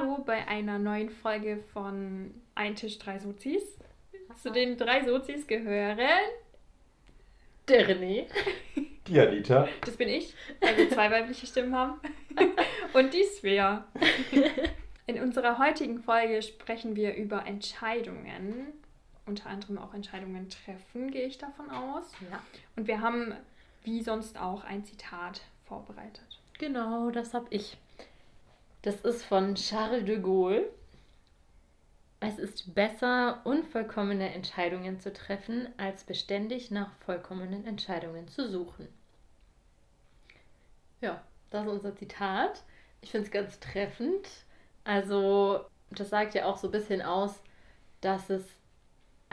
Hallo bei einer neuen Folge von Ein Tisch, drei Sozis. Zu den drei Sozis gehören Der René. Die Anita. Das bin ich, weil wir zwei weibliche Stimmen haben. Und die Svea. In unserer heutigen Folge sprechen wir über Entscheidungen. Unter anderem auch Entscheidungen treffen, gehe ich davon aus. Ja. Und wir haben, wie sonst auch, ein Zitat vorbereitet. Genau, das hab ich. Das ist von Charles de Gaulle. Es ist besser, unvollkommene Entscheidungen zu treffen, als beständig nach vollkommenen Entscheidungen zu suchen. Ja, das ist unser Zitat. Ich finde es ganz treffend. Also, das sagt ja auch so ein bisschen aus, dass es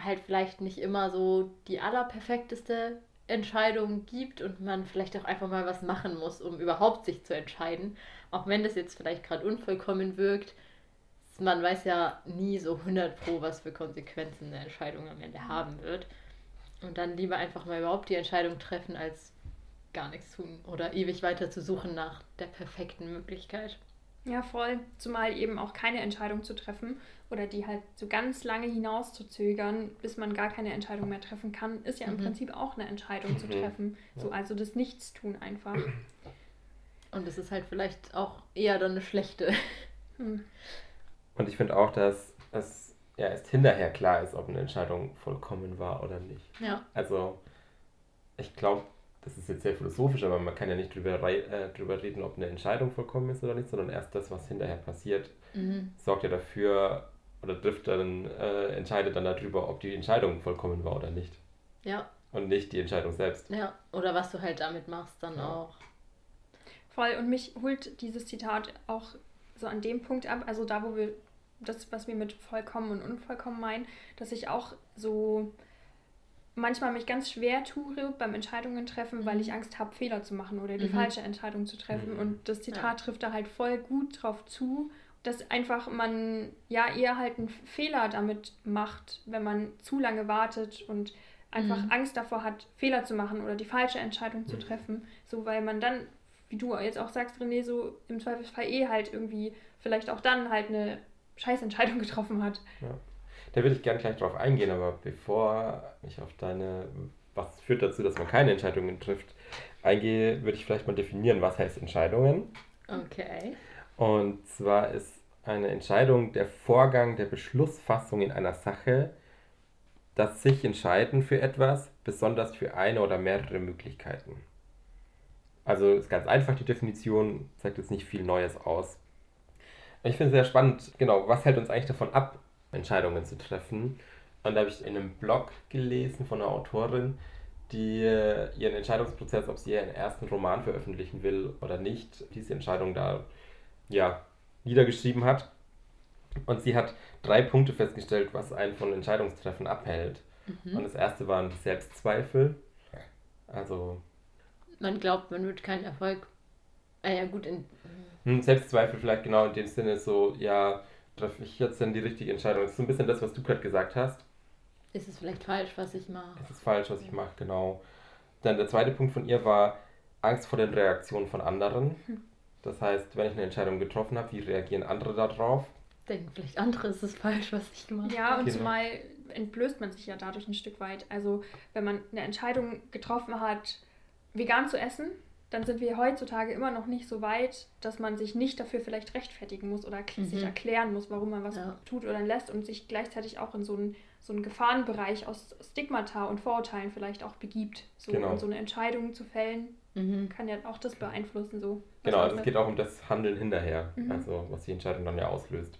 halt vielleicht nicht immer so die allerperfekteste Entscheidung gibt und man vielleicht auch einfach mal was machen muss, um überhaupt sich zu entscheiden. Auch wenn das jetzt vielleicht gerade unvollkommen wirkt, man weiß ja nie so 100 pro, was für Konsequenzen eine Entscheidung am Ende haben wird. Und dann lieber einfach mal überhaupt die Entscheidung treffen, als gar nichts tun oder ewig weiter zu suchen nach der perfekten Möglichkeit. Ja, voll. Zumal eben auch keine Entscheidung zu treffen oder die halt so ganz lange hinaus zu zögern, bis man gar keine Entscheidung mehr treffen kann, ist ja im Mhm. Prinzip auch eine Entscheidung zu Mhm. treffen. So, also das Nichtstun einfach. Und es ist halt vielleicht auch eher dann eine schlechte. Hm. Und ich finde auch, dass es ja erst hinterher klar ist, ob eine Entscheidung vollkommen war oder nicht. Ja. Also, ich glaube, das ist jetzt sehr philosophisch, aber man kann ja nicht drüber, äh, drüber reden, ob eine Entscheidung vollkommen ist oder nicht, sondern erst das, was hinterher passiert, Mhm. sorgt ja dafür oder trifft dann, äh, entscheidet dann darüber, ob die Entscheidung vollkommen war oder nicht. Ja, Und nicht die Entscheidung selbst. ja. Oder was du halt damit machst, dann Ja. auch. Voll. Und mich holt dieses Zitat auch so an dem Punkt ab, also da, wo wir das, was wir mit vollkommen und unvollkommen meinen, dass ich auch so manchmal mich ganz schwer tue beim Entscheidungen treffen, weil Mhm. ich Angst habe, Fehler zu machen oder die Mhm. falsche Entscheidung zu treffen. Mhm. Und das Zitat Ja. trifft da halt voll gut drauf zu, dass einfach man ja eher halt einen Fehler damit macht, wenn man zu lange wartet und einfach Mhm. Angst davor hat, Fehler zu machen oder die falsche Entscheidung zu Mhm. treffen. So, weil man dann, wie du jetzt auch sagst, René, so im Zweifelsfall eh halt irgendwie vielleicht auch dann halt eine Scheißentscheidung getroffen hat. Da würde ich gerne gleich drauf eingehen, aber bevor ich auf deine, was führt dazu, dass man keine Entscheidungen trifft, eingehe, würde ich vielleicht mal definieren, was heißt Entscheidungen. Okay. Und zwar ist eine Entscheidung der Vorgang der Beschlussfassung in einer Sache, das sich entscheiden für etwas, besonders für eine oder mehrere Möglichkeiten. Also ist ganz einfach die Definition, zeigt jetzt nicht viel Neues aus. Ich finde es sehr spannend, genau, was hält uns eigentlich davon ab, Entscheidungen zu treffen? Und da habe ich in einem Blog gelesen von einer Autorin, die äh, ihren Entscheidungsprozess, ob sie ihren ersten Roman veröffentlichen will oder nicht, diese Entscheidung da ja, niedergeschrieben hat. Und sie hat drei Punkte festgestellt, was einen von Entscheidungstreffen abhält. Und Mhm. das erste waren Selbstzweifel. Also Man glaubt, man wird keinen Erfolg. Ah ja, gut, in. hm, Selbstzweifel vielleicht genau in dem Sinne so, ja, treffe ich jetzt denn die richtige Entscheidung? Das ist so ein bisschen das, was du gerade gesagt hast. Ist es vielleicht falsch, was ich mache? Es ist falsch, was ich mache, genau. Dann der zweite Punkt von ihr war Angst vor den Reaktionen von anderen. Das heißt, wenn ich eine Entscheidung getroffen habe, wie reagieren andere darauf? Denken vielleicht andere, ist es falsch, was ich mache. Ja, und Genau. zumal entblößt man sich ja dadurch ein Stück weit. Also, wenn man eine Entscheidung getroffen hat, vegan zu essen, dann sind wir heutzutage immer noch nicht so weit, dass man sich nicht dafür vielleicht rechtfertigen muss oder k- sich Mhm. erklären muss, warum man was Ja. tut oder lässt und sich gleichzeitig auch in so einen, so einen Gefahrenbereich aus Stigmata und Vorurteilen vielleicht auch begibt. So, Genau. Und so eine Entscheidung zu fällen, Mhm. kann ja auch das beeinflussen. So. Genau, also es geht auch um das Handeln hinterher, Mhm. also was die Entscheidung dann ja auslöst,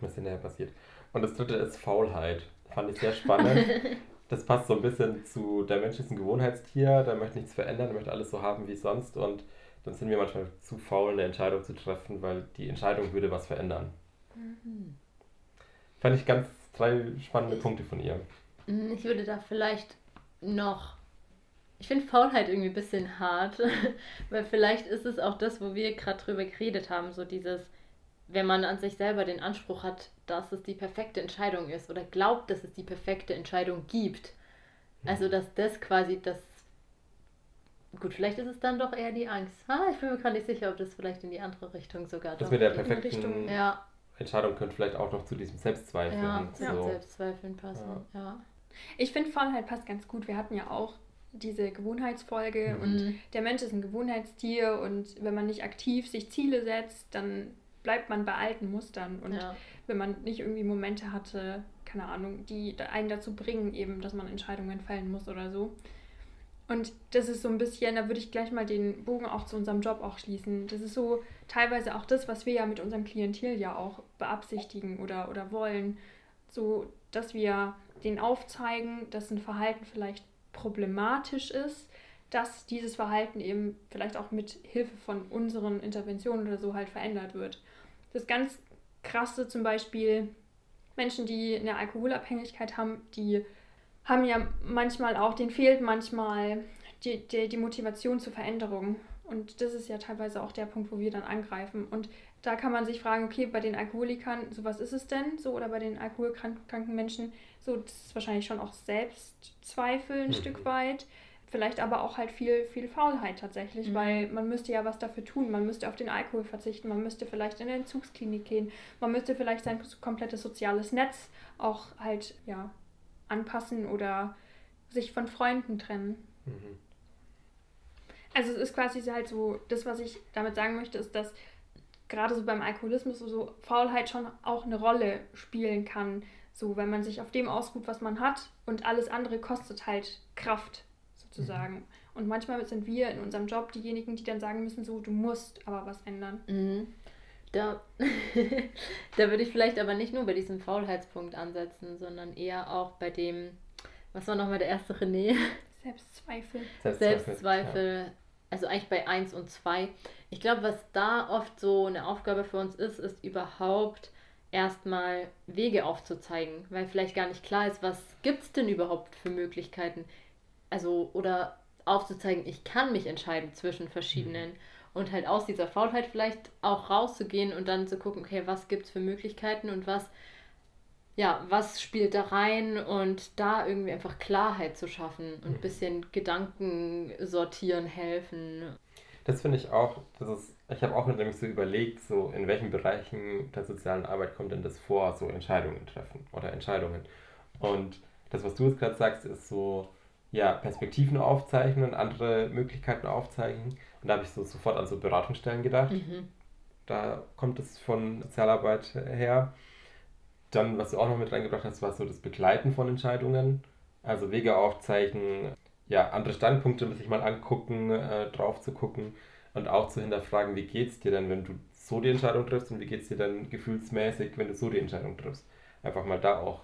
was hinterher passiert. Und das dritte ist Faulheit. Fand ich sehr spannend. das passt so ein bisschen zu, der Mensch ist ein Gewohnheitstier, der möchte nichts verändern, der möchte alles so haben wie sonst und dann sind wir manchmal zu faul, eine Entscheidung zu treffen, weil die Entscheidung würde was verändern. Mhm. Fand ich ganz drei spannende Punkte von ihr. Mm, Ich würde da vielleicht noch. Ich finde Faulheit irgendwie ein bisschen hart, weil vielleicht ist es auch das, wo wir gerade drüber geredet haben, so dieses, wenn man an sich selber den Anspruch hat, dass es die perfekte Entscheidung ist oder glaubt, dass es die perfekte Entscheidung gibt. Also, dass das quasi das. Gut, vielleicht ist es dann doch eher die Angst. Ah, ich bin mir gerade nicht sicher, ob das vielleicht in die andere Richtung sogar Das mit der perfekten Richtung- Ja, Entscheidung könnte vielleicht auch noch zu diesem Selbstzweifeln. Ja, so. ja. Selbstzweifeln passen. Ja. ja. Ich finde Faulheit passt ganz gut. Wir hatten ja auch diese Gewohnheitsfolge Mhm. und der Mensch ist ein Gewohnheitstier und wenn man nicht aktiv sich Ziele setzt, dann bleibt man bei alten Mustern und ja. Wenn man nicht irgendwie Momente hatte, keine Ahnung, die einen dazu bringen, eben, dass man Entscheidungen fällen muss oder so. Und das ist so ein bisschen, da würde ich gleich mal den Bogen auch zu unserem Job auch schließen. Das ist so teilweise auch das, was wir ja mit unserem Klientel ja auch beabsichtigen oder, oder wollen. So, dass wir denen aufzeigen, dass ein Verhalten vielleicht problematisch ist, dass dieses Verhalten eben vielleicht auch mit Hilfe von unseren Interventionen oder so halt verändert wird. Das ganz krasse zum Beispiel Menschen, die eine Alkoholabhängigkeit haben, die haben ja manchmal auch, denen fehlt manchmal die, die, die Motivation zur Veränderung. Und das ist ja teilweise auch der Punkt, wo wir dann angreifen. Und da kann man sich fragen, okay, bei den Alkoholikern, so was ist es denn? So, oder bei den alkoholkranken Menschen, so, das ist wahrscheinlich schon auch Selbstzweifel ein Mhm. Stück weit. Vielleicht aber auch halt viel, viel Faulheit tatsächlich, Mhm. weil man müsste ja was dafür tun. Man müsste auf den Alkohol verzichten, man müsste vielleicht in eine Entzugsklinik gehen, man müsste vielleicht sein komplettes soziales Netz auch halt, ja, anpassen oder sich von Freunden trennen. Mhm. Also es ist quasi halt so, das, was ich damit sagen möchte, ist, dass gerade so beim Alkoholismus so Faulheit schon auch eine Rolle spielen kann. So, wenn man sich auf dem ausruht, was man hat und alles andere kostet halt Kraft sozusagen. Und manchmal sind wir in unserem Job diejenigen, die dann sagen müssen, so, du musst aber was ändern. Mhm. Da, da würde ich vielleicht aber nicht nur bei diesem Faulheitspunkt ansetzen, sondern eher auch bei dem, was war nochmal der erste René? Selbstzweifel. Selbstzweifel, also eigentlich bei 1 und 2. Ich glaube, was da oft so eine Aufgabe für uns ist, ist überhaupt erstmal Wege aufzuzeigen, weil vielleicht gar nicht klar ist, was gibt es denn überhaupt für Möglichkeiten. Also, oder aufzuzeigen, ich kann mich entscheiden zwischen verschiedenen und halt aus dieser Faulheit vielleicht auch rauszugehen und dann zu gucken, okay, was gibt es für Möglichkeiten und was, ja, was spielt da rein und da irgendwie einfach Klarheit zu schaffen und ein Mhm. bisschen Gedanken sortieren helfen. Das finde ich auch, das ist, ich habe auch nämlich so überlegt, so in welchen Bereichen der sozialen Arbeit kommt denn das vor, so Entscheidungen treffen oder Entscheidungen. Und das, was du jetzt gerade sagst, ist so, ja, Perspektiven aufzeichnen und andere Möglichkeiten aufzeichnen. Und da habe ich so sofort an so Beratungsstellen gedacht. Mhm. Da kommt es von Sozialarbeit her. Dann, was du auch noch mit reingebracht hast, war so das Begleiten von Entscheidungen. Also Wege aufzeichnen, ja, andere Standpunkte sich mal angucken, äh, drauf zu gucken und auch zu hinterfragen, wie geht's dir denn, wenn du so die Entscheidung triffst und wie geht's dir dann gefühlsmäßig, wenn du so die Entscheidung triffst. Einfach mal da auch,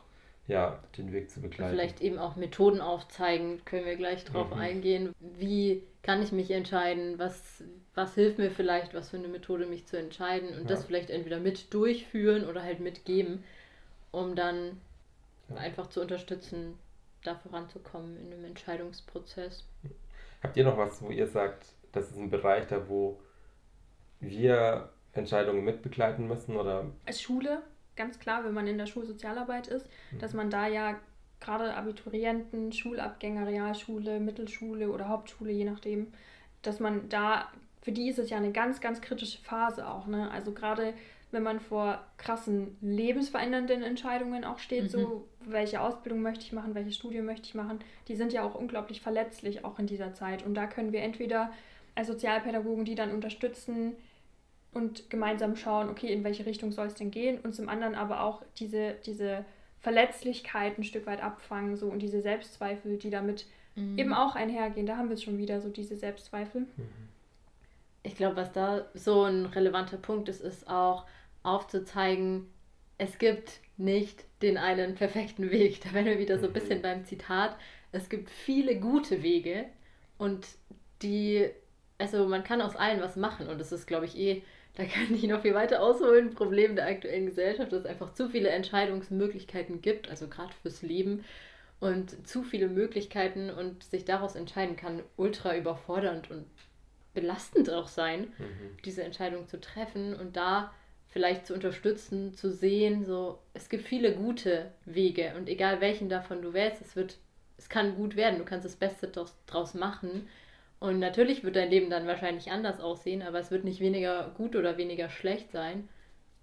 ja, den Weg zu begleiten. Vielleicht eben auch Methoden aufzeigen, können wir gleich drauf Mhm. eingehen. Wie kann ich mich entscheiden? Was, was hilft mir vielleicht, was für eine Methode mich zu entscheiden und das Ja. vielleicht entweder mit durchführen oder halt mitgeben, um dann Ja. einfach zu unterstützen, da voranzukommen in einem Entscheidungsprozess. Habt ihr noch was, wo ihr sagt, das ist ein Bereich, da wo wir Entscheidungen mitbegleiten müssen oder Als Schule, ganz klar, wenn man in der Schulsozialarbeit ist, dass man da ja gerade Abiturienten, Schulabgänger, Realschule, Mittelschule oder Hauptschule, je nachdem, dass man da, für die ist es ja eine ganz, ganz kritische Phase auch, ne? Also gerade wenn man vor krassen lebensverändernden Entscheidungen auch steht, Mhm. so welche Ausbildung möchte ich machen, welches Studium möchte ich machen, die sind ja auch unglaublich verletzlich auch in dieser Zeit. Und da können wir entweder als Sozialpädagogen die dann unterstützen, und gemeinsam schauen, okay, in welche Richtung soll es denn gehen und zum anderen aber auch diese, diese Verletzlichkeit ein Stück weit abfangen so und diese Selbstzweifel, die damit Mhm. eben auch einhergehen. Da haben wir es schon wieder, so diese Selbstzweifel. Ich glaube, was da so ein relevanter Punkt ist, ist auch aufzuzeigen, es gibt nicht den einen perfekten Weg. Da wären wir wieder so ein Mhm. bisschen beim Zitat. Es gibt viele gute Wege und die, also man kann aus allen was machen und das ist, glaube ich, eh, da kann ich noch viel weiter ausholen. Problem der aktuellen Gesellschaft, dass es einfach zu viele Entscheidungsmöglichkeiten gibt, also gerade fürs Leben und zu viele Möglichkeiten und sich daraus entscheiden kann ultra überfordernd und belastend auch sein, Mhm. diese Entscheidung zu treffen und da vielleicht zu unterstützen, zu sehen, so es gibt viele gute Wege und egal welchen davon du wählst, es wird, es kann gut werden, du kannst das Beste draus, machen und natürlich wird dein Leben dann wahrscheinlich anders aussehen, aber es wird nicht weniger gut oder weniger schlecht sein.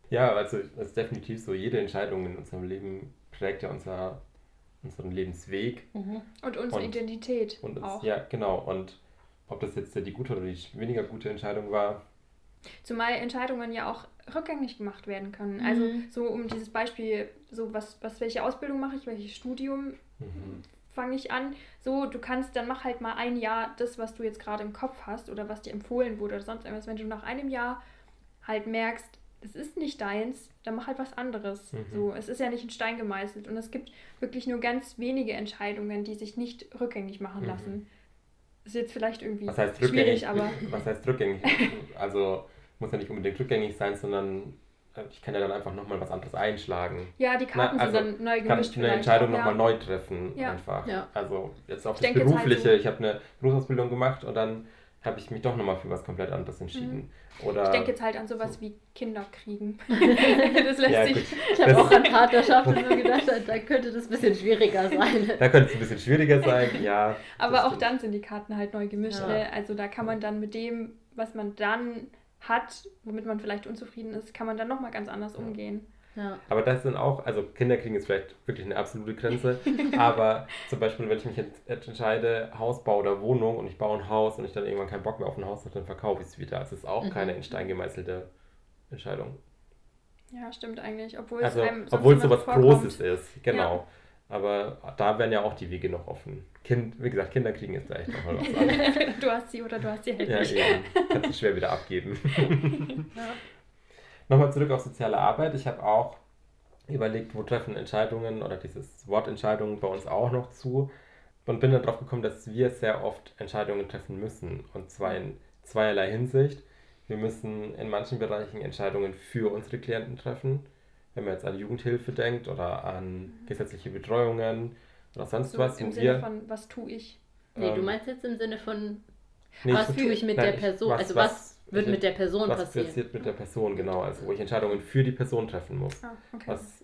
Ja, also es ist definitiv so, jede Entscheidung in unserem Leben prägt ja unser, unseren Lebensweg. Mhm. Und unsere und, Identität und uns, auch. Ja, genau. Und ob das jetzt die gute oder die weniger gute Entscheidung war. Zumal Entscheidungen ja auch rückgängig gemacht werden können. Mhm. Also so um dieses Beispiel, so was, was welche Ausbildung mache ich, welches Studium mhm. Fange ich an. So, du kannst, dann mach halt mal ein Jahr das, was du jetzt gerade im Kopf hast oder was dir empfohlen wurde oder sonst irgendwas. Wenn du nach einem Jahr halt merkst, es ist nicht deins, dann mach halt was anderes. Mhm. So, es ist ja nicht in Stein gemeißelt und es gibt wirklich nur ganz wenige Entscheidungen, die sich nicht rückgängig machen mhm. lassen. Ist jetzt vielleicht irgendwie was heißt schwierig, aber. Was heißt rückgängig? also muss ja nicht unbedingt rückgängig sein, sondern ich kann ja dann einfach nochmal was anderes einschlagen. Ja, die Karten Na, also sind dann neu gemischt. Kann ich eine Entscheidung nochmal ja. neu treffen, ja. einfach. Ja. Also jetzt auch ich das Berufliche. Halt so. Ich habe eine Berufsausbildung gemacht und dann habe ich mich doch nochmal für was komplett anderes entschieden. Mhm. Oder ich denke jetzt halt an sowas so. wie Kinder kriegen. das lässt ja, sich. Ich habe auch an Partnerschaft und so gedacht, da könnte das ein bisschen schwieriger sein. Da könnte es ein bisschen schwieriger sein, ja. Aber auch stimmt. dann sind die Karten halt neu gemischt. Ja. Ne? Also da kann man dann mit dem, was man dann hat, womit man vielleicht unzufrieden ist, kann man dann nochmal ganz anders umgehen. Ja. Aber das sind auch, also Kinder kriegen jetzt vielleicht wirklich eine absolute Grenze, aber zum Beispiel, wenn ich mich jetzt entscheide, Hausbau oder Wohnung und ich baue ein Haus und ich dann irgendwann keinen Bock mehr auf ein Haus habe, dann verkaufe ich es wieder. Also es ist auch mhm. keine in Stein gemeißelte Entscheidung. Ja, stimmt eigentlich. Obwohl also, es einem obwohl es so was Großes ist, genau. Ja. Aber da wären ja auch die Wege noch offen. Kind, wie gesagt, Kinder kriegen jetzt echt nochmal was anderes. du hast sie oder du hast sie halt ja, nicht. Ja, kannst du schwer wieder abgeben. ja. Nochmal zurück auf soziale Arbeit. Ich habe auch überlegt, wo treffen Entscheidungen oder dieses Wort Entscheidungen bei uns auch noch zu und bin dann drauf gekommen, dass wir sehr oft Entscheidungen treffen müssen und zwar in zweierlei Hinsicht. Wir müssen in manchen Bereichen Entscheidungen für unsere Klienten treffen, wenn man jetzt an Jugendhilfe denkt oder an gesetzliche Betreuungen oder sonst so, was. Im Sinne wir, von, was tue ich? Nee, ähm, du meinst jetzt im Sinne von, nee, was tue ich mit nein, der Person? Was, also was, was wird mit der Person was passieren? Was passiert mit der Person, genau. Also wo ich Entscheidungen für die Person treffen muss. Ah, okay. Was,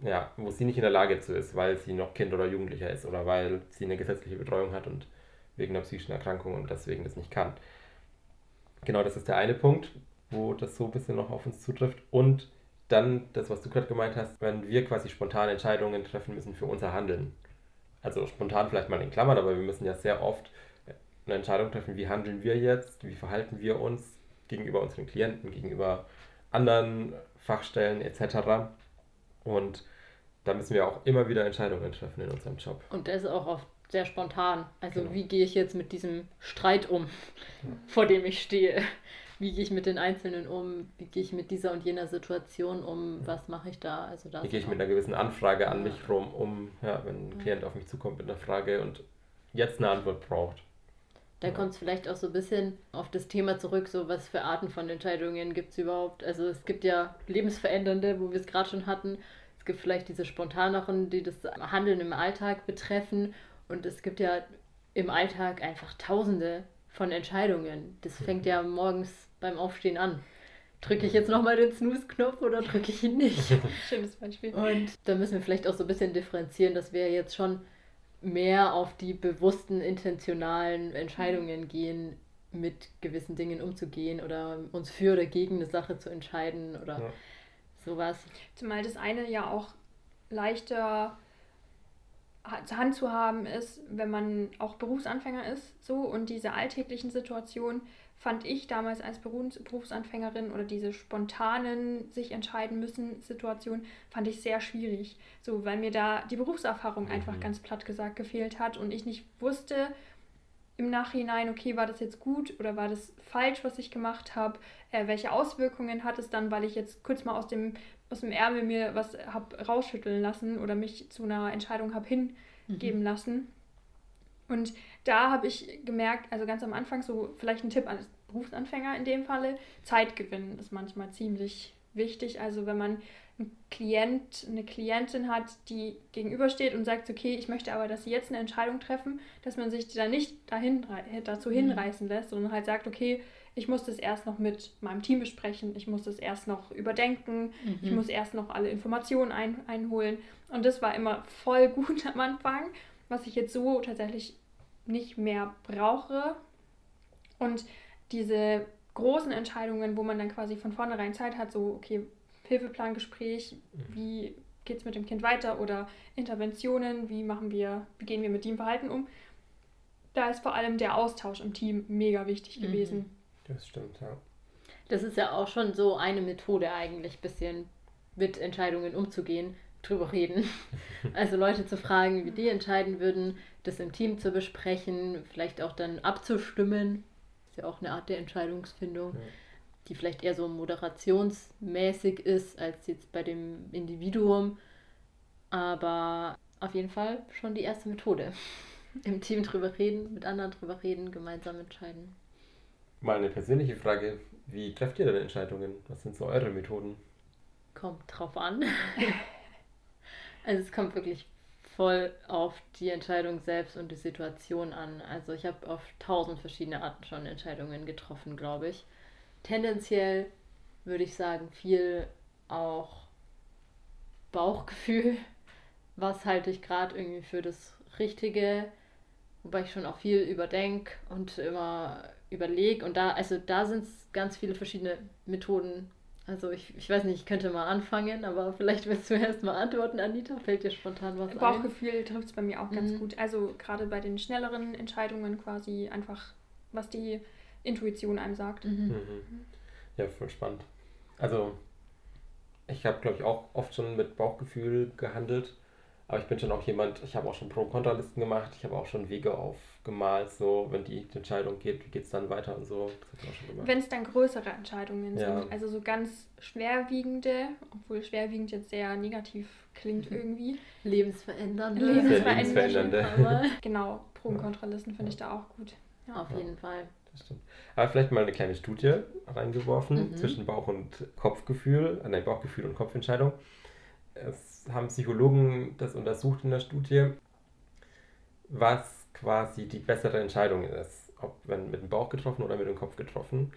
ja, wo sie nicht in der Lage zu ist, weil sie noch Kind oder Jugendlicher ist oder weil sie eine gesetzliche Betreuung hat und wegen einer psychischen Erkrankung und deswegen das nicht kann. Genau, das ist der eine Punkt, wo das so ein bisschen noch auf uns zutrifft. Und dann das, was du gerade gemeint hast, wenn wir quasi spontan Entscheidungen treffen müssen für unser Handeln. Also spontan vielleicht mal in Klammern, aber wir müssen ja sehr oft eine Entscheidung treffen, wie handeln wir jetzt, wie verhalten wir uns gegenüber unseren Klienten, gegenüber anderen Fachstellen etc. Und da müssen wir auch immer wieder Entscheidungen treffen in unserem Job. Und das ist auch oft sehr spontan. Also genau. wie gehe ich jetzt mit diesem Streit um, vor dem ich stehe? Wie gehe ich mit den Einzelnen um? Wie gehe ich mit dieser und jener Situation um? Was mache ich da? Also wie gehe ich mit einer gewissen Anfrage an mich rum um, ja, wenn ein Klient auf mich zukommt mit einer Frage und jetzt eine Antwort braucht? Da kommt es vielleicht auch so ein bisschen auf das Thema zurück, so was für Arten von Entscheidungen gibt es überhaupt. Also es gibt ja lebensverändernde, wo wir es gerade schon hatten. Es gibt vielleicht diese spontaneren, die das Handeln im Alltag betreffen. Und es gibt ja im Alltag einfach tausende von Entscheidungen. Das fängt ja morgens beim Aufstehen an. Drücke ich jetzt nochmal den Snooze-Knopf oder drücke ich ihn nicht? Schönes Beispiel. Und da müssen wir vielleicht auch so ein bisschen differenzieren, dass wir jetzt schon mehr auf die bewussten, intentionalen Entscheidungen gehen, mit gewissen Dingen umzugehen oder uns für oder gegen eine Sache zu entscheiden oder ja. sowas. Zumal das eine ja auch leichter zur Hand zu haben ist, wenn man auch Berufsanfänger ist, so und diese alltäglichen Situationen fand ich damals als Berufsanfängerin oder diese spontanen sich entscheiden müssen Situationen fand ich sehr schwierig, so weil mir da die Berufserfahrung mhm. einfach ganz platt gesagt gefehlt hat und ich nicht wusste im Nachhinein, okay, war das jetzt gut oder war das falsch, was ich gemacht habe? Äh, welche Auswirkungen hat es dann, weil ich jetzt kurz mal aus dem aus dem Ärmel mir was habe rausschütteln lassen oder mich zu einer Entscheidung habe hingeben mhm. lassen. Und da habe ich gemerkt, also ganz am Anfang so vielleicht ein Tipp an Berufsanfänger in dem Falle, Zeit gewinnen ist manchmal ziemlich wichtig. Also wenn man einen Klient, eine Klientin hat, die gegenübersteht und sagt, okay, ich möchte aber, dass sie jetzt eine Entscheidung treffen, dass man sich da nicht dahin, dazu mhm. hinreißen lässt, sondern halt sagt, okay, ich muss das erst noch mit meinem Team besprechen, ich muss das erst noch überdenken, mhm. ich muss erst noch alle Informationen ein, einholen. Und das war immer voll gut am Anfang, was ich jetzt so tatsächlich nicht mehr brauche. Und diese großen Entscheidungen, wo man dann quasi von vornherein Zeit hat, so, okay, Hilfeplangespräch, wie geht es mit dem Kind weiter oder Interventionen, wie machen wir, wie gehen wir mit dem Verhalten um. Da ist vor allem der Austausch im Team mega wichtig Mhm. Das stimmt, ja. Das ist ja auch schon so eine Methode eigentlich, bisschen mit Entscheidungen umzugehen, drüber reden. Also Leute zu fragen, wie die entscheiden würden, das im Team zu besprechen, vielleicht auch dann abzustimmen. Ist ja auch eine Art der Entscheidungsfindung, Ja. die vielleicht eher so moderationsmäßig ist als jetzt bei dem Individuum. Aber auf jeden Fall schon die erste Methode. Im Team drüber reden, mit anderen drüber reden, gemeinsam entscheiden. Mal eine persönliche Frage. Wie trefft ihr denn Entscheidungen? Was sind so eure Methoden? Kommt drauf an. also es kommt wirklich voll auf die Entscheidung selbst und die Situation an. Also ich habe auf tausend verschiedene Arten schon Entscheidungen getroffen, glaube ich. Tendenziell würde ich sagen, viel auch Bauchgefühl. Was halte ich gerade irgendwie für das Richtige? Wobei ich schon auch viel überdenke und immer überlege. Und da, also da sind es ganz viele verschiedene Methoden. Also ich, ich weiß nicht, ich könnte mal anfangen, aber vielleicht willst du erst mal antworten, Anita. Fällt dir spontan was ein? Bauchgefühl trifft es bei mir auch ganz Mhm. gut. Also gerade bei den schnelleren Entscheidungen quasi einfach, was die Intuition einem sagt. Mhm. Mhm. Ja, voll spannend. Also, ich habe, glaube ich, auch oft schon mit Bauchgefühl gehandelt. Aber ich bin schon auch jemand, ich habe auch schon Pro- und Kontralisten gemacht. Ich habe auch schon Wege aufgemalt, so, wenn die Entscheidung geht, wie geht es dann weiter und so. Das habe ich auch schon gemacht. Wenn es dann größere Entscheidungen Ja. sind, also so ganz schwerwiegende, obwohl schwerwiegend jetzt sehr negativ klingt Mhm. irgendwie. Lebensverändernde. Lebensverändernde. Lebensverändernde. Genau, Pro- und Ja. Kontralisten finde ich da auch gut. Ja. Auf jeden Fall. Das stimmt. Aber vielleicht mal eine kleine Studie reingeworfen Mhm. zwischen Bauch- und Kopfgefühl, äh, nein, Bauchgefühl und Kopfentscheidung. Es haben Psychologen das untersucht in der Studie, was quasi die bessere Entscheidung ist, ob wenn mit dem Bauch getroffen oder mit dem Kopf getroffen.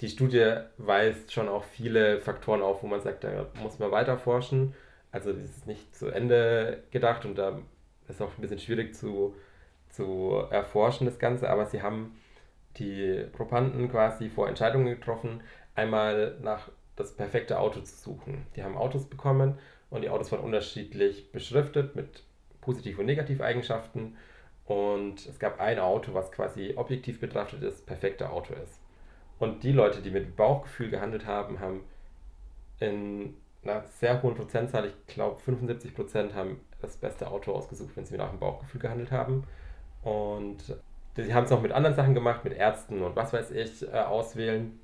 Die Studie weist schon auch viele Faktoren auf, wo man sagt, da muss man weiter forschen. Also das ist nicht zu Ende gedacht und da ist auch ein bisschen schwierig zu, zu erforschen, das Ganze, aber sie haben die Probanden quasi vor Entscheidungen getroffen, einmal nach das perfekte Auto zu suchen. Die haben Autos bekommen und die Autos waren unterschiedlich beschriftet mit Positiv- und Negativeigenschaften. Und es gab ein Auto, was quasi objektiv betrachtet das perfekte Auto ist. Und die Leute, die mit Bauchgefühl gehandelt haben, haben in einer sehr hohen Prozentzahl, ich glaube 75 Prozent, haben das beste Auto ausgesucht, wenn sie nach dem Bauchgefühl gehandelt haben. Und sie haben es auch mit anderen Sachen gemacht, mit Ärzten und was weiß ich, äh, auswählen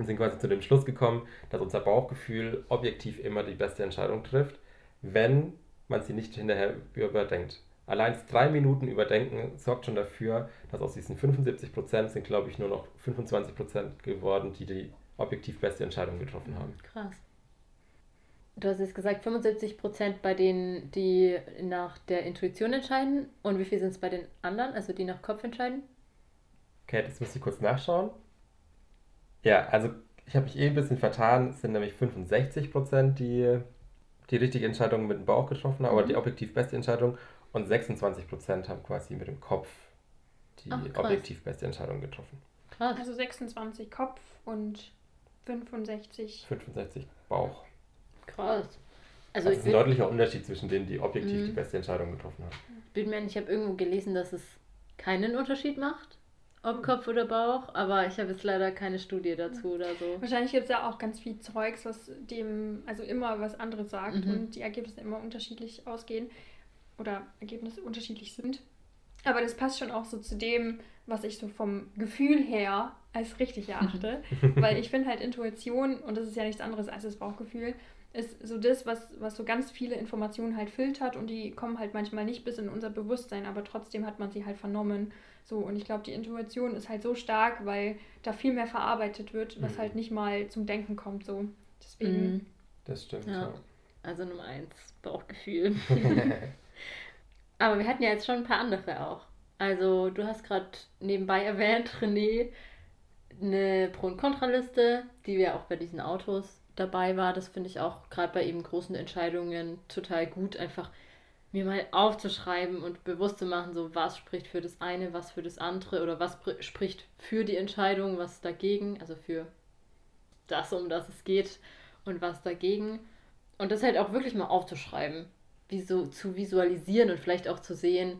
und sind quasi zu dem Schluss gekommen, dass unser Bauchgefühl objektiv immer die beste Entscheidung trifft, wenn man sie nicht hinterher überdenkt. Allein drei Minuten Überdenken sorgt schon dafür, dass aus diesen 75% sind, glaube ich, nur noch 25% geworden, die die objektiv beste Entscheidung getroffen haben. Krass. Du hast jetzt gesagt, 75 Prozent bei denen, die nach der Intuition entscheiden. Und wie viel sind es bei den anderen, also die nach Kopf entscheiden? Okay, das muss ich kurz nachschauen. Ja, also ich habe mich eh ein bisschen vertan. Es sind nämlich 65%, die die richtige Entscheidung mit dem Bauch getroffen haben, aber Mhm. die objektiv beste Entscheidung. Und 26% haben quasi mit dem Kopf die Ach, objektiv beste Entscheidung getroffen. Krass. Also 26 Kopf und 65. 65 Bauch. Krass. Also Also es ich ist ein deutlicher Unterschied zwischen denen, die objektiv Mhm. die beste Entscheidung getroffen haben. bin mir ich habe irgendwo gelesen, dass es keinen Unterschied macht, ob Kopf oder Bauch, aber ich habe jetzt leider keine Studie dazu oder so. Wahrscheinlich gibt es ja auch ganz viel Zeugs, was dem, also immer was anderes sagt Mhm. und die Ergebnisse immer unterschiedlich ausgehen oder Ergebnisse unterschiedlich sind. Aber das passt schon auch so zu dem, was ich so vom Gefühl her als richtig erachte. Weil ich finde halt Intuition, und das ist ja nichts anderes als das Bauchgefühl, ist so das, was, was so ganz viele Informationen halt filtert und die kommen halt manchmal nicht bis in unser Bewusstsein, aber trotzdem hat man sie halt vernommen. So, und ich glaube, die Intuition ist halt so stark, weil da viel mehr verarbeitet wird, was Mhm. halt nicht mal zum Denken kommt. So. Deswegen. Mhm. Das stimmt, Ja. ja. Also Nummer eins, Bauchgefühl. Aber wir hatten ja jetzt schon ein paar andere auch. Also du hast gerade nebenbei erwähnt, René, eine Pro- und Kontraliste, die ja auch bei diesen Autos dabei war. Das finde ich auch gerade bei eben großen Entscheidungen total gut, einfach mir mal aufzuschreiben und bewusst zu machen, so was spricht für das eine, was für das andere oder was pr- spricht für die Entscheidung, was dagegen, also für das, um das es geht. und was dagegen. Und das halt auch wirklich mal aufzuschreiben, wie so zu visualisieren und vielleicht auch zu sehen,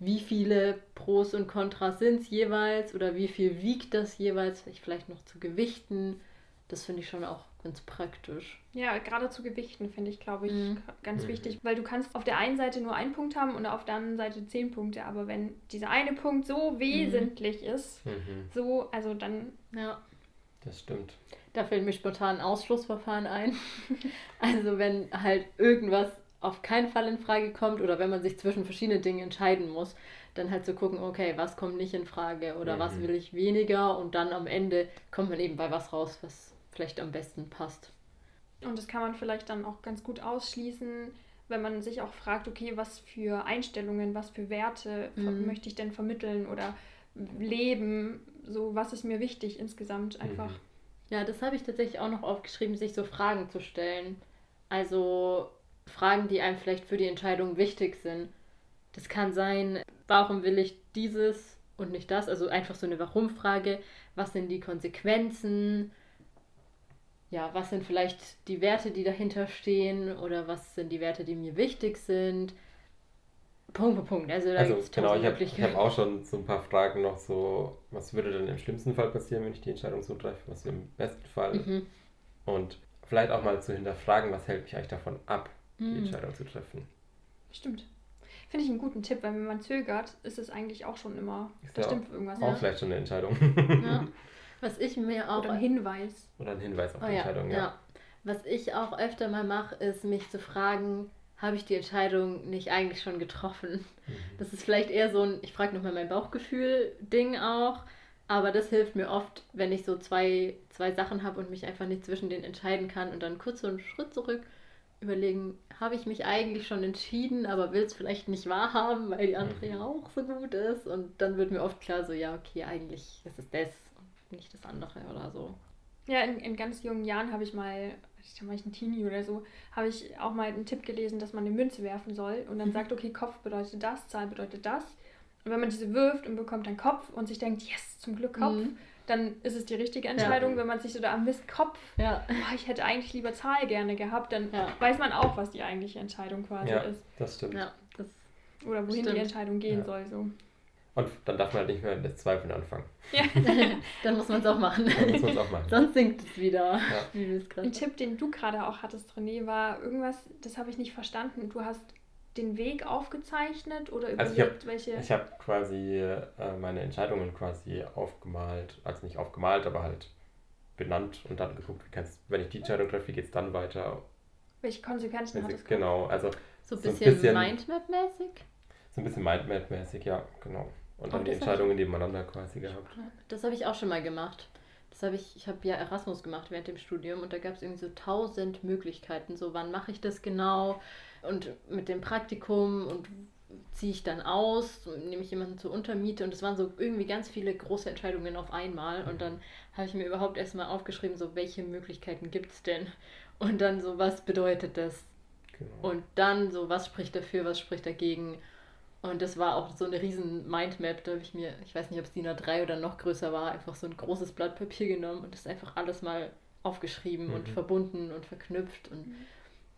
wie viele Pros und Kontras sind es jeweils oder wie viel wiegt das jeweils, vielleicht noch zu gewichten. Das finde ich schon auch ganz praktisch. Ja, gerade zu Gewichten finde ich, glaube ich, mhm. ganz mhm. wichtig, weil du kannst auf der einen Seite nur einen Punkt haben und auf der anderen Seite zehn Punkte, aber wenn dieser eine Punkt so mhm. wesentlich mhm. ist, so, also dann... Ja. Das stimmt. Da fällt mir spontan ein Ausschlussverfahren ein. also wenn halt irgendwas auf keinen Fall in Frage kommt oder wenn man sich zwischen verschiedenen Dingen entscheiden muss, dann halt zu gucken, okay, was kommt nicht in Frage oder mhm. was will ich weniger und dann am Ende kommt man eben bei was raus, was vielleicht am besten passt. Und das kann man vielleicht dann auch ganz gut ausschließen, wenn man sich auch fragt, okay, was für Einstellungen, was für Werte mhm. möchte ich denn vermitteln oder leben, so was ist mir wichtig insgesamt einfach. Mhm. Ja, das habe ich tatsächlich auch noch aufgeschrieben, sich so Fragen zu stellen. Also Fragen, die einem vielleicht für die Entscheidung wichtig sind. Das kann sein, warum will ich dieses und nicht das? Also einfach so eine Warum-Frage. Was sind die Konsequenzen? Ja, was sind vielleicht die Werte, die dahinter stehen? Oder was sind die Werte, die mir wichtig sind? Punkt für Punkt. Also, da also genau, ich habe hab auch schon so ein paar Fragen noch so, was würde denn im schlimmsten Fall passieren, wenn ich die Entscheidung so treffe, was im besten Fall. Mhm. Und vielleicht auch mal zu hinterfragen, was hält mich eigentlich davon ab, die mhm. Entscheidung zu treffen. Stimmt. Finde ich einen guten Tipp, weil wenn man zögert, ist es eigentlich auch schon immer, ist da stimmt irgendwas. Auch ja. vielleicht schon eine Entscheidung. Ja. Was ich mir auch... Oder ein Hinweis. Oder ein Hinweis auf oh, die ja. Entscheidung, ja. ja. Was ich auch öfter mal mache, ist mich zu fragen, habe ich die Entscheidung nicht eigentlich schon getroffen? Mhm. Das ist vielleicht eher so ein, ich frage nochmal mein Bauchgefühl-Ding auch, aber das hilft mir oft, wenn ich so zwei, zwei Sachen habe und mich einfach nicht zwischen denen entscheiden kann und dann kurz so einen Schritt zurück überlegen, habe ich mich eigentlich schon entschieden, aber will es vielleicht nicht wahrhaben, weil die andere mhm. ja auch so gut ist. Und dann wird mir oft klar, so, ja, okay, eigentlich ist es das nicht das andere oder so. Ja, in, in ganz jungen Jahren habe ich mal, da war ich ein Teenie oder so, habe ich auch mal einen Tipp gelesen, dass man eine Münze werfen soll und dann mhm. sagt, okay, Kopf bedeutet das, Zahl bedeutet das. Und wenn man diese wirft und bekommt dann Kopf und sich denkt, yes, zum Glück Kopf, mhm dann ist es die richtige Entscheidung. Ja. Wenn man sich so da am Mist Kopf, ja. oh, ich hätte eigentlich lieber Zahl gerne gehabt, dann ja. weiß man auch, was die eigentliche Entscheidung quasi ja, ist. Das stimmt. Ja, das Oder wohin stimmt. die Entscheidung gehen soll. So. Und dann darf man halt nicht mehr mit Zweifeln anfangen. Ja. dann muss man es auch machen. Dann muss man es auch machen. Sonst sinkt es wieder. Ein Tipp, den du gerade auch hattest, René, war irgendwas, das habe ich nicht verstanden. Du hast den Weg aufgezeichnet oder überlegt, also ich hab, welche. Ich habe quasi äh, meine Entscheidungen quasi aufgemalt, also nicht aufgemalt, aber halt benannt und dann geguckt, wie kannst, wenn ich die Entscheidung treffe, wie geht es dann weiter? Welche Konsequenzen hat es? Genau, also so ein bisschen, bisschen Mindmap-mäßig? So ein bisschen Mindmap-mäßig, ja, genau. Und dann oh, die Entscheidungen nebeneinander quasi gehabt. Das habe ich auch schon mal gemacht. Das habe ich, ich habe ja Erasmus gemacht während dem Studium und da gab es irgendwie so tausend Möglichkeiten. So, wann mache ich das genau? Und mit dem Praktikum und ziehe ich dann aus, nehme ich jemanden zur Untermiete und es waren so irgendwie ganz viele große Entscheidungen auf einmal und dann habe ich mir überhaupt erstmal aufgeschrieben, so welche Möglichkeiten gibt es denn und dann so, was bedeutet das? Genau. Und dann so, was spricht dafür, was spricht dagegen? Und das war auch so eine riesen Mindmap, da habe ich mir, ich weiß nicht, ob es DIN A3 oder noch größer war, einfach so ein großes Blatt Papier genommen und das einfach alles mal aufgeschrieben mhm. und verbunden und verknüpft und mhm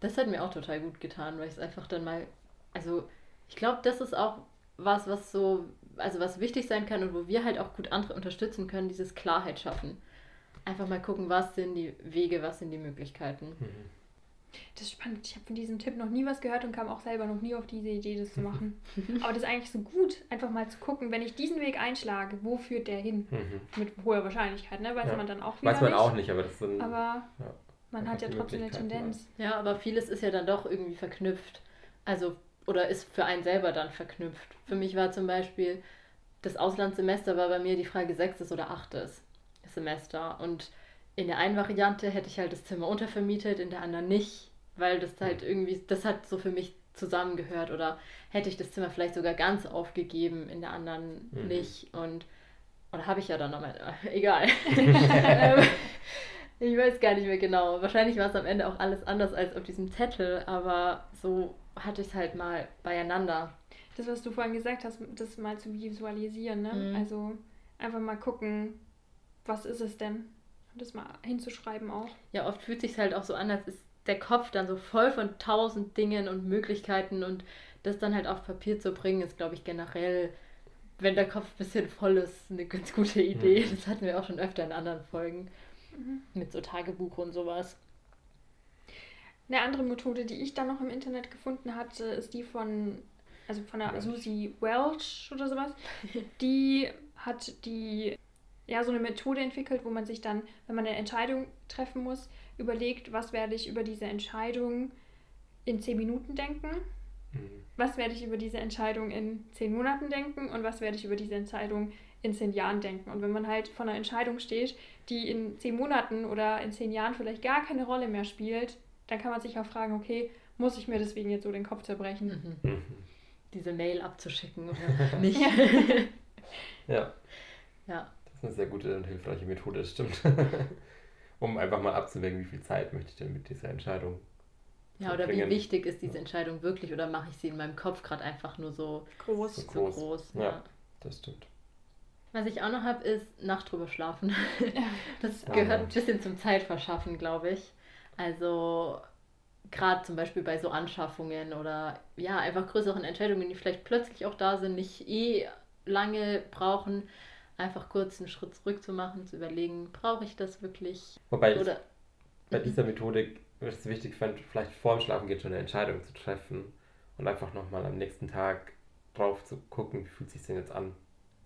das hat mir auch total gut getan, weil ich es einfach dann mal, also ich glaube, das ist auch was, was so, also was wichtig sein kann und wo wir halt auch gut andere unterstützen können, dieses Klarheit schaffen. Einfach mal gucken, was sind die Wege, was sind die Möglichkeiten. Mhm. Das ist spannend. Ich habe von diesem Tipp noch nie was gehört und kam auch selber noch nie auf diese Idee, das zu machen. aber das ist eigentlich so gut, einfach mal zu gucken, wenn ich diesen Weg einschlage, wo führt der hin? Mhm. Mit hoher Wahrscheinlichkeit, ne? Weiß ja. man dann auch wieder Weiß man nicht. auch nicht, aber das ist ein, Aber ja. Man hat ja trotzdem eine Tendenz. Ja, aber vieles ist ja dann doch irgendwie verknüpft. Also, oder ist für einen selber dann verknüpft. Für mich war zum Beispiel, das Auslandssemester war bei mir die Frage sechstes oder achtes Semester. Und in der einen Variante hätte ich halt das Zimmer untervermietet, in der anderen nicht, weil das halt irgendwie, das hat so für mich zusammengehört. Oder hätte ich das Zimmer vielleicht sogar ganz aufgegeben, in der anderen mhm. nicht. Und oder habe ich ja dann nochmal, egal. Ich weiß gar nicht mehr genau. Wahrscheinlich war es am Ende auch alles anders als auf diesem Zettel, aber so hatte ich es halt mal beieinander. Das, was du vorhin gesagt hast, das mal zu visualisieren, ne? Mhm. Also einfach mal gucken, was ist es denn? Das mal hinzuschreiben auch. Ja, oft fühlt sich halt auch so an, als ist der Kopf dann so voll von tausend Dingen und Möglichkeiten und das dann halt auf Papier zu bringen, ist, glaube ich, generell, wenn der Kopf ein bisschen voll ist, eine ganz gute Idee. Mhm. Das hatten wir auch schon öfter in anderen Folgen mit so Tagebuch und sowas. Eine andere Methode, die ich dann noch im Internet gefunden hatte, ist die von, also von der Welch. Susie Welch oder sowas. Die hat die, ja, so eine Methode entwickelt, wo man sich dann, wenn man eine Entscheidung treffen muss, überlegt, was werde ich über diese Entscheidung in 10 Minuten denken, Mhm. was werde ich über diese Entscheidung in 10 Monaten denken und was werde ich über diese Entscheidung in 10 Jahren denken. Und wenn man halt vor einer Entscheidung steht, die in 10 Monaten oder in 10 Jahren vielleicht gar keine Rolle mehr spielt, dann kann man sich auch fragen, okay, muss ich mir deswegen jetzt so den Kopf zerbrechen? Mhm. Mhm. Diese Mail abzuschicken oder nicht. Ja, ja. ist eine sehr gute und hilfreiche Methode, das stimmt. um einfach mal abzuwägen, wie viel Zeit möchte ich denn mit dieser Entscheidung Ja, oder wie verbringen. wichtig ist diese Entscheidung wirklich oder mache ich sie in meinem Kopf gerade einfach nur so, Groß. So so groß. groß? Ja. ja. Das stimmt. Was ich auch noch habe, ist Nacht drüber schlafen. Das Ja. gehört ein bisschen zum Zeitverschaffen, glaube ich. Also gerade zum Beispiel bei so Anschaffungen oder ja, einfach größeren Entscheidungen, die vielleicht plötzlich auch da sind, nicht eh lange brauchen, einfach kurz einen Schritt zurück zu machen, zu überlegen, brauche ich das wirklich? Wobei ich Oder bei dieser Methodik ist es wichtig fand, vielleicht vor dem Schlafen geht schon eine Entscheidung zu treffen und einfach nochmal am nächsten Tag drauf zu gucken, wie fühlt sich denn jetzt an.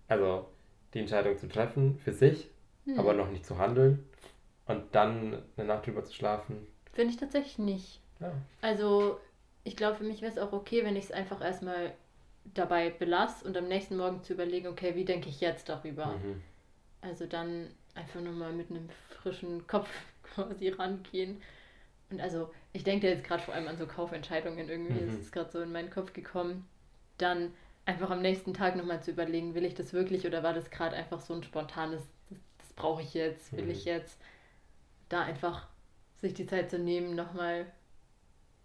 Also die Entscheidung zu treffen für sich, Hm, aber noch nicht zu handeln und dann eine Nacht drüber zu schlafen. finde ich tatsächlich nicht. Ja. Also, ich glaube, für mich wäre es auch okay, wenn ich es einfach erstmal dabei belasse und am nächsten Morgen zu überlegen, okay, wie denke ich jetzt darüber? Mhm. Also dann einfach nochmal mit einem frischen Kopf quasi rangehen. Und also, ich denke jetzt gerade vor allem an so Kaufentscheidungen irgendwie, Mhm. es ist gerade so in meinen Kopf gekommen. Dann einfach am nächsten Tag nochmal zu überlegen, will ich das wirklich oder war das gerade einfach so ein spontanes, das, das brauche ich jetzt, will Mhm. ich jetzt. Da einfach sich die Zeit zu nehmen, nochmal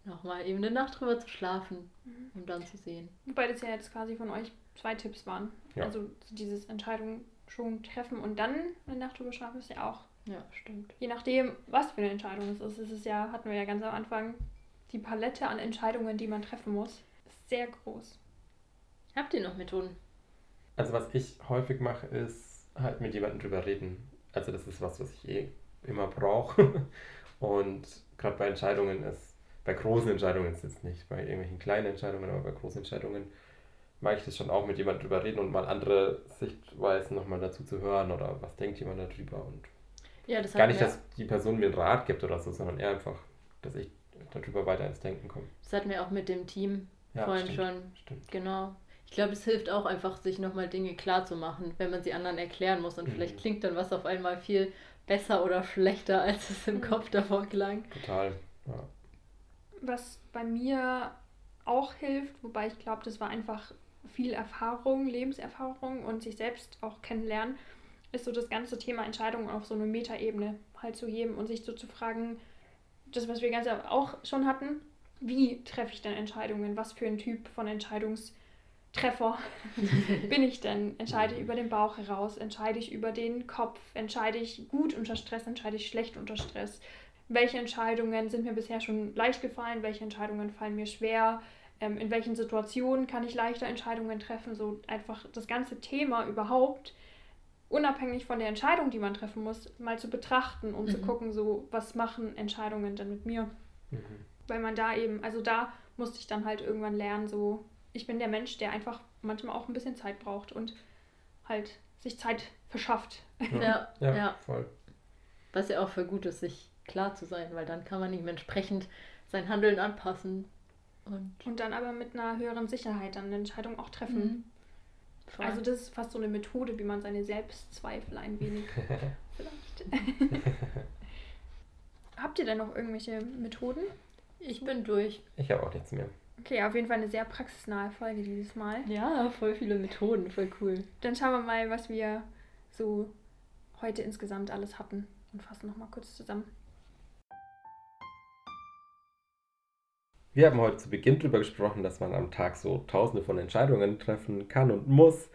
noch mal eben eine Nacht drüber zu schlafen, um dann zu sehen. Wobei das ja jetzt quasi von euch zwei Tipps waren. Ja. Also so dieses Entscheidung schon treffen und dann eine Nacht drüber schlafen ist ja auch, Ja, stimmt. je nachdem, was für eine Entscheidung es ist. Es ist ja, hatten wir ja ganz am Anfang, die Palette an Entscheidungen, die man treffen muss, ist sehr groß. Habt ihr noch Methoden? Also was ich häufig mache, ist halt mit jemandem drüber reden. Also das ist was, was ich eh immer brauche. Und gerade bei Entscheidungen ist, bei großen Entscheidungen ist es nicht, bei irgendwelchen kleinen Entscheidungen, aber bei großen Entscheidungen mag ich das schon auch mit jemandem drüber reden und mal andere Sichtweisen nochmal dazu zu hören oder was denkt jemand darüber und Ja, gar nicht, dass die Person mir einen Rat gibt oder so, sondern eher einfach, dass ich darüber weiter ins Denken komme. Das hatten wir auch mit dem Team Ja, vorhin stimmt, schon. Stimmt. Genau. Ich glaube, es hilft auch einfach, sich nochmal Dinge klar zu machen, wenn man sie anderen erklären muss. Und Mhm. vielleicht klingt dann was auf einmal viel besser oder schlechter, als es im Mhm. Kopf davor klang. Total. Ja. Was bei mir auch hilft, wobei ich glaube, das war einfach viel Erfahrung, Lebenserfahrung und sich selbst auch kennenlernen, ist so das ganze Thema Entscheidungen auf so eine Metaebene halt zu heben und sich so zu fragen, das, was wir ganz auch schon hatten, wie treffe ich denn Entscheidungen? Was für ein Typ von Entscheidungstreffer bin ich denn? Entscheide ich über den Bauch heraus? Entscheide ich über den Kopf? Entscheide ich gut unter Stress? Entscheide ich schlecht unter Stress? Welche Entscheidungen sind mir bisher schon leicht gefallen? Welche Entscheidungen fallen mir schwer? Ähm, in welchen Situationen kann ich leichter Entscheidungen treffen? So einfach das ganze Thema überhaupt, unabhängig von der Entscheidung, die man treffen muss, mal zu betrachten und zu Mhm. gucken, so was machen Entscheidungen denn mit mir? Mhm. Weil man da eben, also da musste ich dann halt irgendwann lernen, so, ich bin der Mensch, der einfach manchmal auch ein bisschen Zeit braucht und halt sich Zeit verschafft. Ja, Ja, ja. voll. Was ja auch für gut ist, sich klar zu sein, weil dann kann man ihm entsprechend sein Handeln anpassen. Und Und dann aber mit einer höheren Sicherheit dann eine Entscheidung auch treffen. voll. Also das ist fast so eine Methode, wie man seine Selbstzweifel ein wenig vielleicht. Habt ihr denn noch irgendwelche Methoden? ich bin durch. Ich habe auch nichts mehr. Okay, auf jeden Fall eine sehr praxisnahe Folge dieses Mal. Ja, voll viele Methoden, voll cool. Dann schauen wir mal, was wir so heute insgesamt alles hatten und fassen nochmal kurz zusammen. Wir haben heute zu Beginn darüber gesprochen, dass man am Tag so tausende von Entscheidungen treffen kann und muss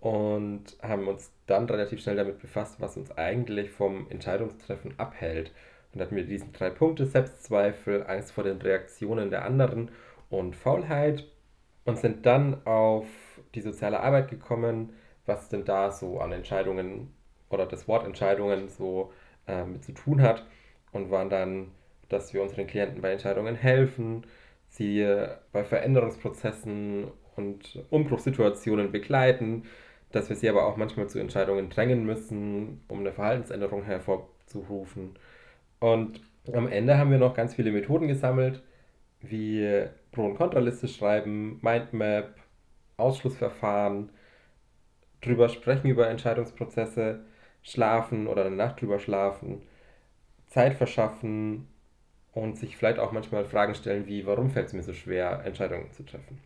und haben uns dann relativ schnell damit befasst, was uns eigentlich vom Entscheidungstreffen abhält. Und hatten wir diesen drei Punkte, Selbstzweifel, Angst vor den Reaktionen der anderen und Faulheit und sind dann auf die soziale Arbeit gekommen, was denn da so an Entscheidungen oder das Wort Entscheidungen so äh, mit zu tun hat und waren dann, dass wir unseren Klienten bei Entscheidungen helfen, sie bei Veränderungsprozessen und Umbruchssituationen begleiten, dass wir sie aber auch manchmal zu Entscheidungen drängen müssen, um eine Verhaltensänderung hervorzurufen. Und am Ende haben wir noch ganz viele Methoden gesammelt, wie Pro- und Kontraliste schreiben, Mindmap, Ausschlussverfahren, drüber sprechen über Entscheidungsprozesse, schlafen oder eine Nacht drüber schlafen, Zeit verschaffen und sich vielleicht auch manchmal Fragen stellen wie, warum fällt es mir so schwer, Entscheidungen zu treffen.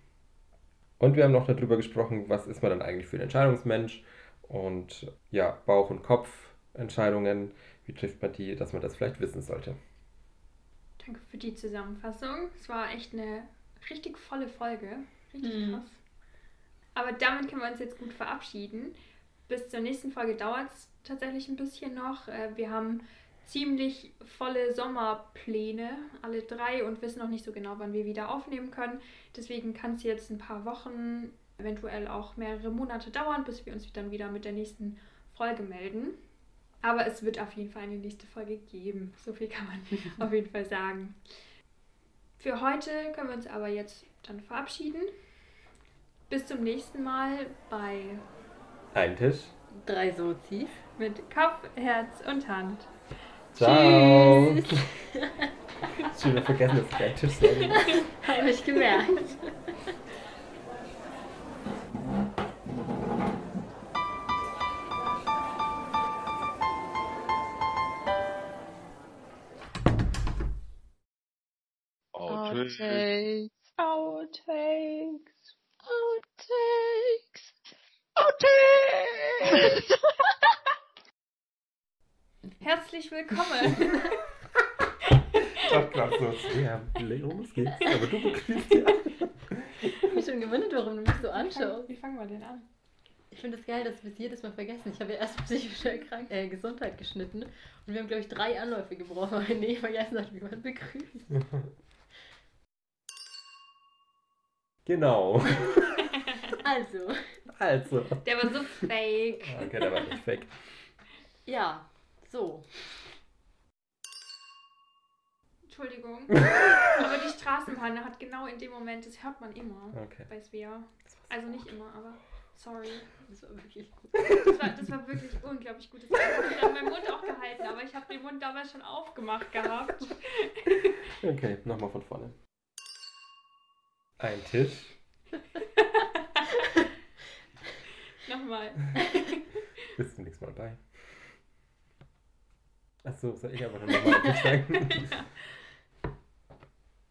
Und wir haben noch darüber gesprochen, was ist man dann eigentlich für ein Entscheidungsmensch und ja, Bauch- und Kopfentscheidungen, wie trifft man die, dass man das vielleicht wissen sollte. Danke für die Zusammenfassung. Es war echt eine richtig volle Folge. Richtig Mhm. krass. Aber damit können wir uns jetzt gut verabschieden. Bis zur nächsten Folge dauert es tatsächlich ein bisschen noch. Äh, Wir haben ziemlich volle Sommerpläne, alle drei, und wissen noch nicht so genau, wann wir wieder aufnehmen können. Deswegen kann es jetzt ein paar Wochen, eventuell auch mehrere Monate dauern, bis wir uns dann wieder mit der nächsten Folge melden. Aber es wird auf jeden Fall eine nächste Folge geben. So viel kann man auf jeden Fall sagen. Für heute können wir uns aber jetzt dann verabschieden. Bis zum nächsten Mal bei Ein Tisch. Drei Sozis. mit Kopf, Herz und Hand. Ciao. Tschüss. Schon wieder vergessen, dass ich keinen Tisch sage. Habe ich gemerkt. Outtakes. Outtakes. Outtakes. Herzlich willkommen. Ich dachte gerade so, ja, los geht's. Aber du begrüßt ja. Ich habe mich schon gewundert, warum du mich so anschaust. Wie fangen wir denn an? Ich finde es geil, dass wir es jedes Mal vergessen. Ich habe ja erst psychische Erkrank äh, Gesundheit geschnitten und wir haben, glaube ich, drei Anläufe gebrochen, weil nee, vergessen hat, wie man begrüßt. Genau. Also, Also. Der war so fake. Okay, der war nicht fake. ja, so. Entschuldigung. Aber die Straßenbahn hat genau in dem Moment, das hört man immer Okay. bei Svea. Also nicht immer, aber sorry. Das war wirklich gut. Das war, das war wirklich unglaublich gut. Das habe ich an meinem Mund auch gehalten, aber ich habe den Mund damals schon aufgemacht gehabt. Okay, nochmal von vorne. Ein Tisch. Nochmal. Bist du nächstes Mal bei? Achso, soll ich aber nochmal einen Tisch sagen? Ja.